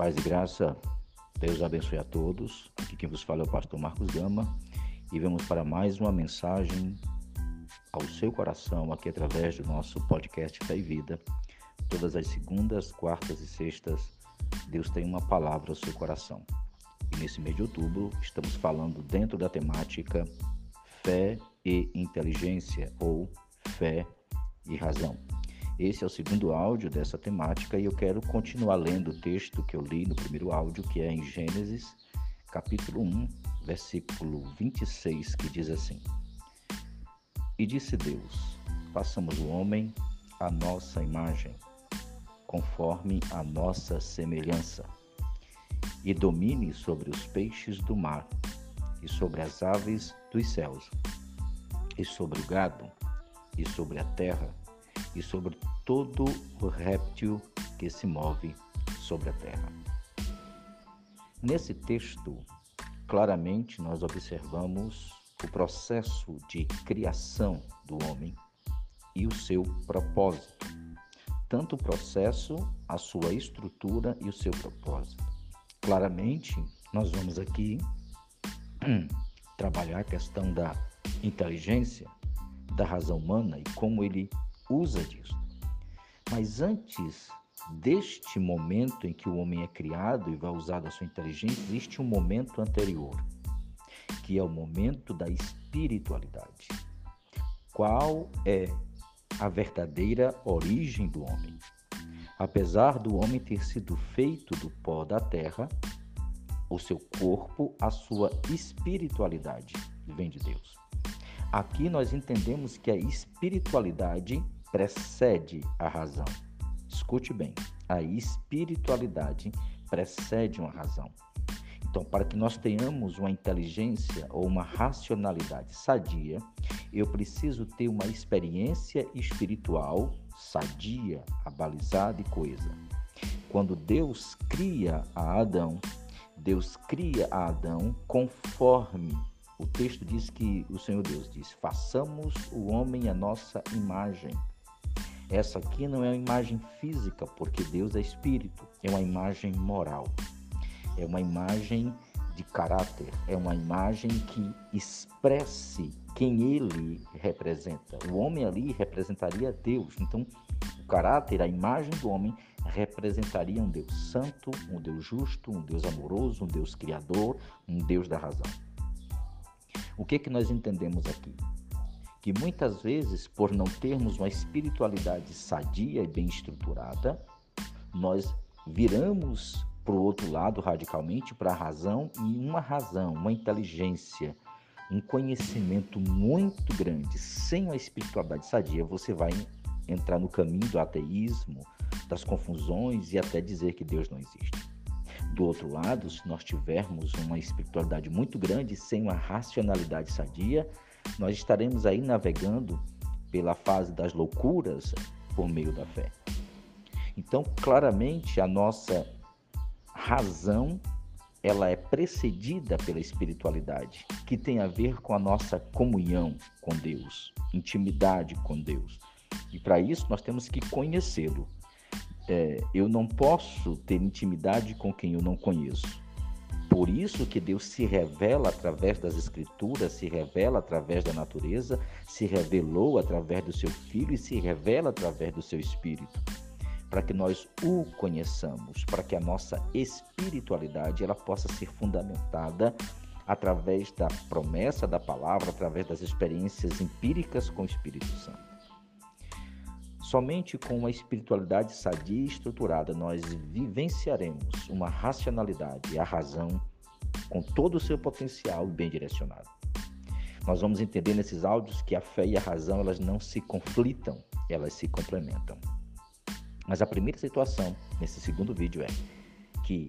Paz e graça, Deus abençoe a todos. Aqui quem vos fala é o pastor Marcos Gama e vamos para mais uma mensagem ao seu coração aqui através do nosso podcast Fé e Vida. Todas as segundas, quartas e sextas, Deus tem uma palavra ao seu coração. E nesse mês de outubro, estamos falando dentro da temática Fé e Inteligência ou Fé e Razão. Esse é o segundo áudio dessa temática e eu quero continuar lendo o texto que eu li no primeiro áudio, que é em Gênesis, capítulo 1, versículo 26, que diz assim: E disse Deus: Façamos o homem à nossa imagem, conforme a nossa semelhança, e domine sobre os peixes do mar, e sobre as aves dos céus, e sobre o gado, e sobre a terra, e sobre todo o réptil que se move sobre a terra. Nesse texto, claramente nós observamos o processo de criação do homem e o seu propósito. Tanto o processo, a sua estrutura e o seu propósito. Claramente, nós vamos aqui trabalhar a questão da inteligência, da razão humana e como ele usa disso. Mas antes deste momento em que o homem é criado e vai usar da sua inteligência, existe um momento anterior, que é o momento da espiritualidade. Qual é a verdadeira origem do homem? Apesar do homem ter sido feito do pó da terra, o seu corpo, a sua espiritualidade vem de Deus. Aqui nós entendemos que a espiritualidade precede a razão. Escute bem, a espiritualidade precede uma razão. Então, para que nós tenhamos uma inteligência ou uma racionalidade sadia, eu preciso ter uma experiência espiritual sadia, abalizada e coisa. Quando Deus cria a Adão, Deus cria a Adão conforme o texto diz que o Senhor Deus diz: façamos o homem a nossa imagem. Essa aqui não é uma imagem física, porque Deus é espírito, é uma imagem moral, é uma imagem de caráter, é uma imagem que expresse quem ele representa. O homem ali representaria Deus, então o caráter, a imagem do homem representaria um Deus santo, um Deus justo, um Deus amoroso, um Deus criador, um Deus da razão. O que, que nós entendemos aqui? Que muitas vezes, por não termos uma espiritualidade sadia e bem estruturada, nós viramos para o outro lado radicalmente para a razão e uma razão, uma inteligência, um conhecimento muito grande, sem uma espiritualidade sadia, você vai entrar no caminho do ateísmo, das confusões e até dizer que Deus não existe. Do outro lado, se nós tivermos uma espiritualidade muito grande, sem uma racionalidade sadia, nós estaremos aí navegando pela fase das loucuras por meio da fé. Então, claramente, a nossa razão ela é precedida pela espiritualidade, que tem a ver com a nossa comunhão com Deus, intimidade com Deus. E para isso nós temos que conhecê-lo é, eu não posso ter intimidade com quem eu não conheço. Por isso que Deus se revela através das Escrituras, se revela através da natureza, se revelou através do seu Filho e se revela através do seu Espírito, para que nós o conheçamos, para que a nossa espiritualidade ela possa ser fundamentada através da promessa da palavra, através das experiências empíricas com o Espírito Santo. Somente com uma espiritualidade sadia e estruturada nós vivenciaremos uma racionalidade a razão com todo o seu potencial bem direcionado. Nós vamos entender nesses áudios que a fé e a razão elas não se conflitam, elas se complementam. Mas a primeira situação nesse segundo vídeo é que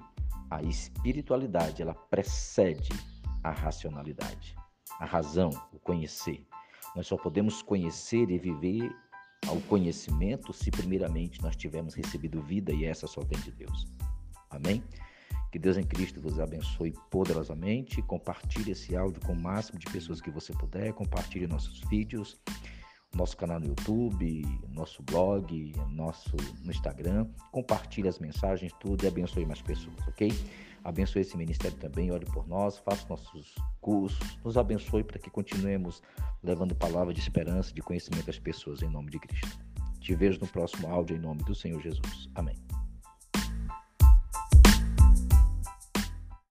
a espiritualidade ela precede a racionalidade, a razão, o conhecer. Nós só podemos conhecer e viver ao conhecimento se primeiramente nós tivermos recebido vida e essa só vem de Deus. Amém? Que Deus em Cristo vos abençoe poderosamente. Compartilhe esse áudio com o máximo de pessoas que você puder. Compartilhe nossos vídeos. Nosso canal no YouTube, nosso blog, nosso no Instagram. Compartilhe as mensagens, tudo e abençoe mais pessoas, ok? Abençoe esse ministério também, ore por nós, faça nossos cursos, nos abençoe para que continuemos levando palavra de esperança, de conhecimento às pessoas, em nome de Cristo. Te vejo no próximo áudio, em nome do Senhor Jesus. Amém.